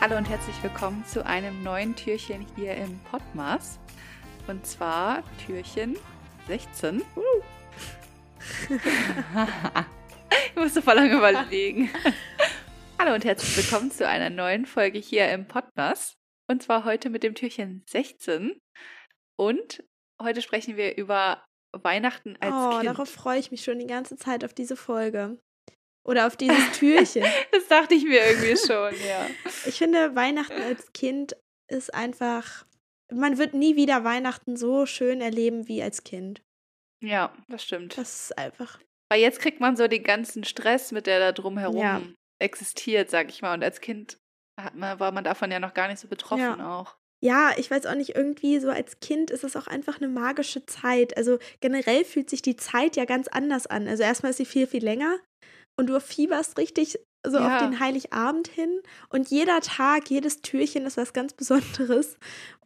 Hallo und herzlich willkommen zu einem neuen Türchen hier im Podmas. Und zwar Türchen 16. ich musste voll lange überlegen. Hallo und herzlich willkommen zu einer neuen Folge hier im Podmas. Und zwar heute mit dem Türchen 16. Und heute sprechen wir über Weihnachten als oh, Kind. darauf freue ich mich schon die ganze Zeit auf diese Folge. Oder auf dieses Türchen. das dachte ich mir irgendwie schon, ja. Ich finde, Weihnachten als Kind ist einfach. Man wird nie wieder Weihnachten so schön erleben wie als Kind. Ja, das stimmt. Das ist einfach. Weil jetzt kriegt man so den ganzen Stress, mit der da drumherum Ja. existiert, sag ich mal. Und als Kind man, war man davon ja noch gar nicht so betroffen auch. Ja, ich weiß auch nicht, irgendwie so als Kind ist es auch einfach eine magische Zeit. Also generell fühlt sich die Zeit ja ganz anders an. Also erstmal ist sie viel, viel länger und du fieberst richtig so Ja. auf den Heiligabend hin und jeder Tag, jedes Türchen ist was ganz Besonderes.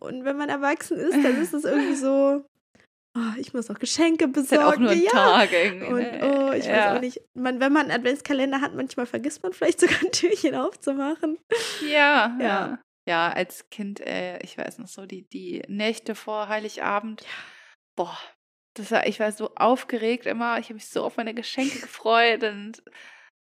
Und wenn man erwachsen ist, dann ist es irgendwie so, oh, ich muss noch Geschenke Ist halt besorgen. auch nur ein ja. Tag irgendwie. Und ne? oh, ich ja. weiß auch nicht. Man, wenn man einen Adventskalender hat, manchmal vergisst man vielleicht sogar ein Türchen aufzumachen. Ja, Ja. ja. Ja, als Kind, äh, ich weiß noch so, die, die Nächte vor Heiligabend. Boah, das war, ich war so aufgeregt immer. Ich habe mich so auf meine Geschenke gefreut und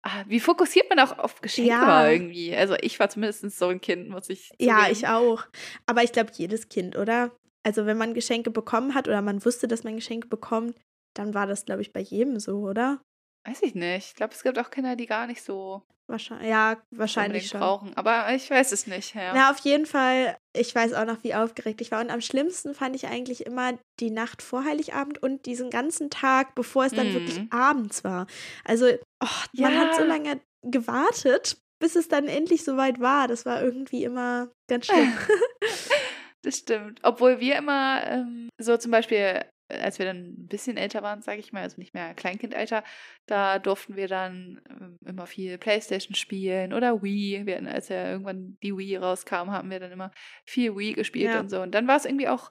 ah, wie fokussiert man auch auf Geschenke Ja. irgendwie. Also ich war zumindest so ein Kind, muss ich Ja, zugeben. ich auch. Aber ich glaube, jedes Kind, oder? Also, wenn man Geschenke bekommen hat oder man wusste, dass man Geschenke bekommt, dann war das, glaube ich, bei jedem so, oder? Weiß ich nicht. Ich glaube, es gibt auch Kinder, die gar nicht so Wahrscheinlich, ja, wahrscheinlich schon. brauchen. Aber ich weiß es nicht. Ja. Na, auf jeden Fall, ich weiß auch noch, wie aufgeregt ich war. Und am schlimmsten fand ich eigentlich immer die Nacht vor Heiligabend und diesen ganzen Tag, bevor es dann Mhm. wirklich abends war. Also, oh, man Ja. hat so lange gewartet, bis es dann endlich soweit war. Das war irgendwie immer ganz schlimm. Das stimmt. Obwohl wir immer ähm, so zum Beispiel, als wir dann ein bisschen älter waren, sage ich mal, also nicht mehr Kleinkindalter, da durften wir dann ähm, immer viel Playstation spielen oder Wii. Wir hatten, als ja irgendwann die Wii rauskam, haben wir dann immer viel Wii gespielt Ja. und so. Und dann war es irgendwie auch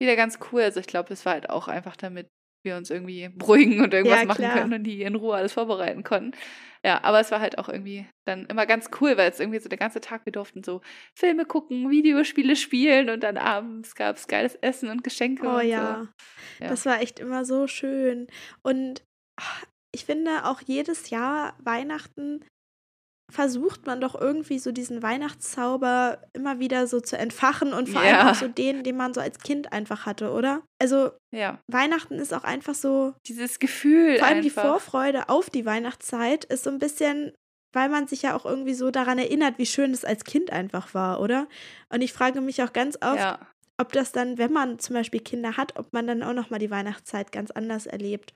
wieder ganz cool. Also ich glaube, es war halt auch einfach damit wir uns irgendwie beruhigen und irgendwas Ja, machen können und die in Ruhe alles vorbereiten konnten. Ja, aber es war halt auch irgendwie dann immer ganz cool, weil es irgendwie so der ganze Tag, wir durften so Filme gucken, Videospiele spielen und dann abends gab es geiles Essen und Geschenke Oh und ja. Ja. das war echt immer so schön. Und ah, ich finde auch jedes Jahr Weihnachten versucht man doch irgendwie so diesen Weihnachtszauber immer wieder so zu entfachen und vor allem Ja. auch so den, den man so als Kind einfach hatte, oder? Also so. Ja, Weihnachten ist auch einfach so, dieses Gefühl vor allem die einfach. Vorfreude auf die Weihnachtszeit ist so ein bisschen, weil man sich ja auch irgendwie so daran erinnert, wie schön es als Kind einfach war, oder? Und ich frage mich auch ganz oft, Ja, ob das dann, wenn man zum Beispiel Kinder hat, ob man dann auch nochmal die Weihnachtszeit ganz anders erlebt.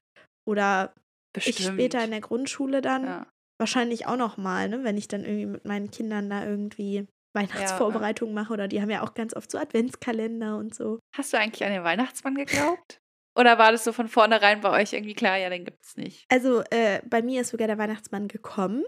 Oder bestimmt. ich später in der Grundschule dann. Wahrscheinlich auch nochmal, ne, wenn ich dann irgendwie mit meinen Kindern da irgendwie Weihnachtsvorbereitungen mache oder die haben ja auch ganz oft so Adventskalender und so. Hast du eigentlich an den Weihnachtsmann geglaubt? Oder war das so von vornherein bei euch irgendwie klar, ja, den gibt es nicht? Also äh, bei mir ist sogar der Weihnachtsmann gekommen.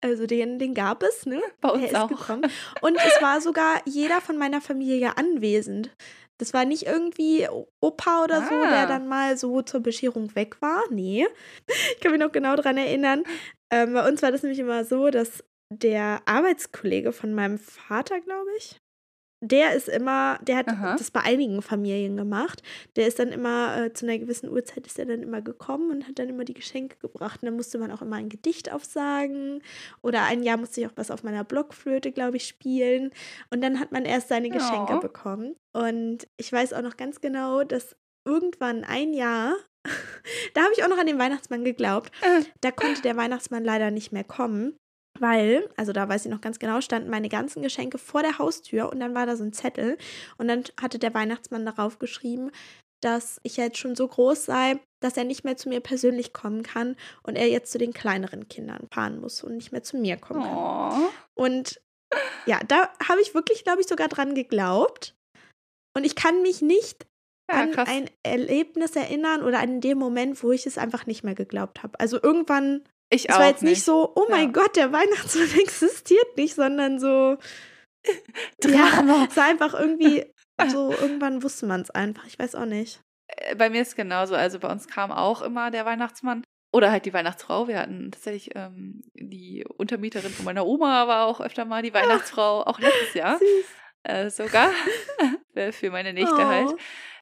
Also den, den gab es, ne? Bei uns ist auch. gekommen. Und es war sogar jeder von meiner Familie anwesend. Das war nicht irgendwie Opa oder so, Ah. der dann mal so zur Bescherung weg war. Nee. Ich kann mich noch genau daran erinnern. Ähm, bei uns war das nämlich immer so, dass der Arbeitskollege von meinem Vater, glaube ich, der ist immer, der hat Aha. das bei einigen Familien gemacht. Der ist dann immer, äh, zu einer gewissen Uhrzeit ist er dann immer gekommen und hat dann immer die Geschenke gebracht. Und dann musste man auch immer ein Gedicht aufsagen. Oder ein Jahr musste ich auch was auf meiner Blockflöte, glaube ich, spielen. Und dann hat man erst seine Geschenke Oh. bekommen. Und ich weiß auch noch ganz genau, dass irgendwann ein Jahr, da habe ich auch noch an den Weihnachtsmann geglaubt, Äh. da konnte der Weihnachtsmann leider nicht mehr kommen. Weil, also da weiß ich noch ganz genau, standen meine ganzen Geschenke vor der Haustür und dann war da so ein Zettel und dann hatte der Weihnachtsmann darauf geschrieben, dass ich jetzt schon so groß sei, dass er nicht mehr zu mir persönlich kommen kann und er jetzt zu den kleineren Kindern fahren muss und nicht mehr zu mir kommen kann. Oh. Und ja, da habe ich wirklich, glaube ich, sogar dran geglaubt. Und ich kann mich nicht Ja, an krass. ein Erlebnis erinnern oder an den Moment, wo ich es einfach nicht mehr geglaubt habe. Also irgendwann, ich es war jetzt nicht so, oh mein Ja. Gott, der Weihnachtsmann existiert nicht, sondern so, Drama. es war einfach irgendwie so, irgendwann wusste man es einfach. Ich weiß auch nicht. Äh, Bei mir ist genauso. Also bei uns kam auch immer der Weihnachtsmann. Oder halt die Weihnachtsfrau. Wir hatten tatsächlich ähm, die Untermieterin von meiner Oma war auch öfter mal die Weihnachtsfrau, auch letztes Jahr. Äh, sogar. Für meine Nichte Oh. halt.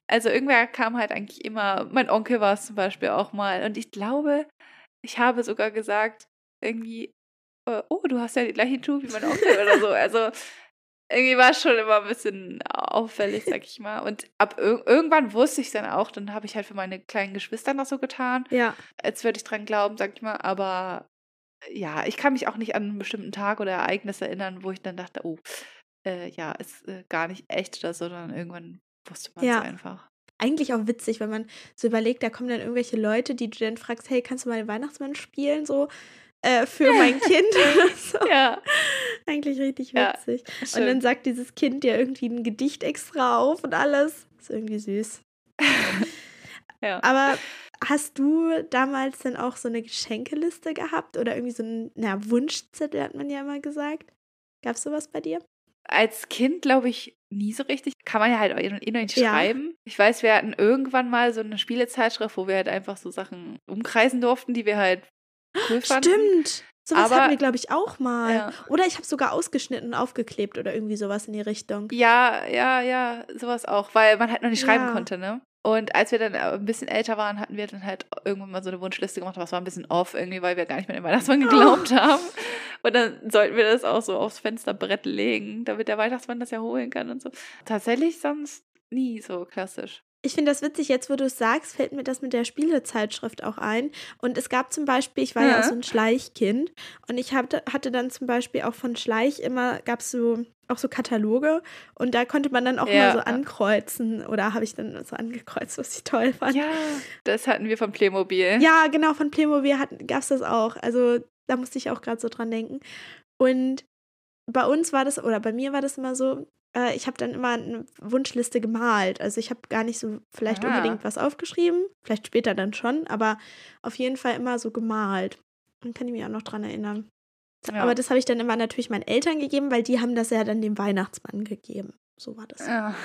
Also irgendwer kam halt eigentlich immer, mein Onkel war es zum Beispiel auch mal. Und ich glaube, ich habe sogar gesagt, irgendwie, äh, oh, du hast ja die gleichen Schuhe wie mein Onkel oder so. Also irgendwie war es schon immer ein bisschen auffällig, sag ich mal. Und ab ir irgendwann wusste ich es dann auch, dann habe ich halt für meine kleinen Geschwister noch so getan, Ja, als würde ich dran glauben, sag ich mal. Aber ja, ich kann mich auch nicht an einen bestimmten Tag oder Ereignis erinnern, wo ich dann dachte, oh, äh, ja, ist äh, gar nicht echt oder so, sondern irgendwann wusste man es Ja. einfach. eigentlich auch witzig, wenn man so überlegt, da kommen dann irgendwelche Leute, die du dann fragst, hey, kannst du mal den Weihnachtsmann spielen, so äh, für mein Kind? so. Ja, Eigentlich richtig Ja, witzig. und schön. dann sagt dieses Kind dir irgendwie ein Gedicht extra auf und alles. Ist irgendwie süß. ja. Aber hast du damals dann auch so eine Geschenkeliste gehabt oder irgendwie so ein na, Wunschzettel, hat man ja immer gesagt? Gab es sowas bei dir? Als Kind glaube ich nie so richtig. Kann man ja halt auch eh noch nicht Ja. schreiben. Ich weiß, wir hatten irgendwann mal so eine Spielezeitschrift, wo wir halt einfach so Sachen umkreisen durften, die wir halt cool fanden. Stimmt. Sowas Aber- hatten wir, glaube ich, auch mal. Ja. Oder ich habe sogar ausgeschnitten und aufgeklebt oder irgendwie sowas in die Richtung. Ja, ja, ja, sowas auch, weil man halt noch nicht schreiben Ja. konnte, ne? Und als wir dann äh, ein bisschen älter waren, hatten wir dann halt irgendwann mal so eine Wunschliste gemacht, aber es war ein bisschen off irgendwie, weil wir gar nicht mehr an den Weihnachtsmann geglaubt haben. Und dann sollten wir das auch so aufs Fensterbrett legen, damit der Weihnachtsmann das ja holen kann und so. Tatsächlich sonst nie so klassisch. Ich finde das witzig, jetzt wo du es sagst, fällt mir das mit der Spielezeitschrift auch ein. Und es gab zum Beispiel, ich war ja, Ja. auch so ein Schleichkind und ich hatte, hatte dann zum Beispiel auch von Schleich immer, gab es so auch so Kataloge und da konnte man dann auch Ja. mal so ankreuzen oder habe ich dann so angekreuzt, was ich toll fand. Ja, das hatten wir von Playmobil. Ja, genau, von Playmobil gab es das auch. Also da musste ich auch gerade so dran denken. Und bei uns war das, oder bei mir war das immer so, äh, ich habe dann immer eine Wunschliste gemalt. Also ich habe gar nicht so vielleicht Ah. unbedingt was aufgeschrieben, vielleicht später dann schon, aber auf jeden Fall immer so gemalt. Dann kann ich mich auch noch dran erinnern. Ja. Aber das habe ich dann immer natürlich meinen Eltern gegeben, weil die haben das ja dann dem Weihnachtsmann gegeben. So war das. Ja.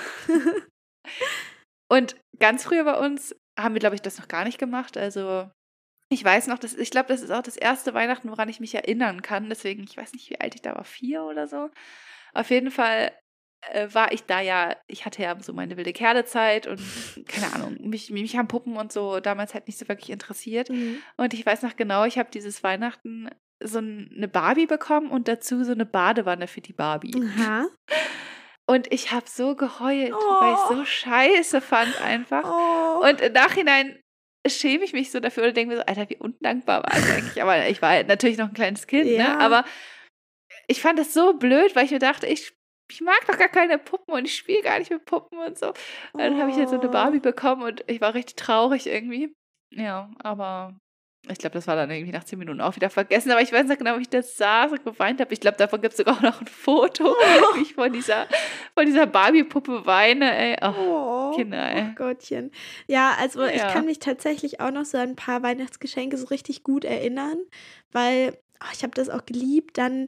Und ganz früher bei uns haben wir, glaube ich, das noch gar nicht gemacht. Also ich weiß noch, dass, ich glaube, das ist auch das erste Weihnachten, woran ich mich erinnern kann. Deswegen, ich weiß nicht, wie alt ich da war, vier oder so. Auf jeden Fall äh, war ich da ja, ich hatte ja so meine wilde Kerlezeit und keine Ahnung, mich, mich haben Puppen und so damals halt nicht so wirklich interessiert. Mhm. Und ich weiß noch genau, ich habe dieses Weihnachten so ein- eine Barbie bekommen und dazu so eine Badewanne für die Barbie. Aha. Und ich habe so geheult, weil ich Oh. so scheiße fand einfach. Oh. Und im Nachhinein schäme ich mich so dafür oder denke mir so, Alter, wie undankbar war ich eigentlich. Aber ich war halt natürlich noch ein kleines Kind, Ja. ne? Aber ich fand das so blöd, weil ich mir dachte, ich, ich mag doch gar keine Puppen und ich spiele gar nicht mit Puppen und so. Und dann habe ich jetzt so eine Oh. Barbie bekommen und ich war richtig traurig irgendwie. Ja, aber ich glaube, das war dann irgendwie nach zehn Minuten auch wieder vergessen. Aber ich weiß noch genau, wie ich das saß und geweint habe. Ich glaube, davon gibt es sogar auch noch ein Foto, wie ich von dieser, von dieser Barbie-Puppe weine, ey. Oh, Oh, Kinder, ey. Oh Gottchen. Ja, also ich Ja. kann mich tatsächlich auch noch so an ein paar Weihnachtsgeschenke so richtig gut erinnern, weil oh, ich habe das auch geliebt, dann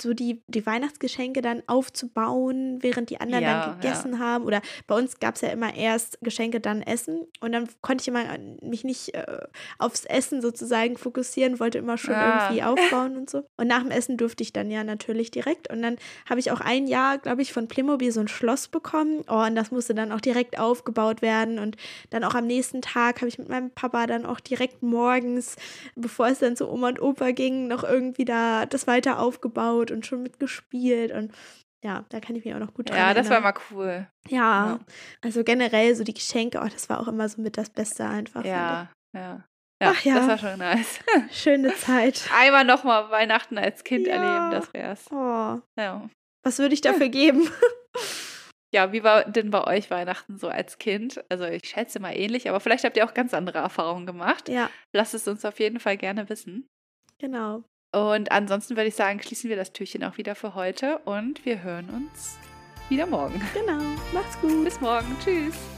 so die, die Weihnachtsgeschenke dann aufzubauen, während die anderen Ja, dann gegessen haben. Oder bei uns gab es ja immer erst Geschenke, dann Essen. Und dann konnte ich immer an- mich nicht äh, aufs Essen sozusagen fokussieren, wollte immer schon Ah. irgendwie aufbauen und so. Und nach dem Essen durfte ich dann ja natürlich direkt. Und dann habe ich auch ein Jahr, glaube ich, von Playmobil so ein Schloss bekommen. Oh, und das musste dann auch direkt aufgebaut werden. Und dann auch am nächsten Tag habe ich mit meinem Papa dann auch direkt morgens, bevor es dann zu Oma und Opa ging, noch irgendwie da das weiter aufgebaut und schon mitgespielt. Und ja, da kann ich mich auch noch gut dran Ja, das war mal cool. Ja, Ja. also generell so die Geschenke, oh, das war auch immer so mit das Beste einfach. Ja, ja. Ja, Ach ja. das war schon nice. Schöne Zeit. Einmal nochmal Weihnachten als Kind Ja. erleben, das wär's. Oh, Ja. was würde ich dafür geben? Ja, wie war denn bei euch Weihnachten so als Kind? Also ich schätze mal ähnlich, aber vielleicht habt ihr auch ganz andere Erfahrungen gemacht. ja, Lasst es uns auf jeden Fall gerne wissen. genau. Und ansonsten würde ich sagen, schließen wir das Türchen auch wieder für heute und wir hören uns wieder morgen. Genau. Macht's gut. Bis morgen. Tschüss.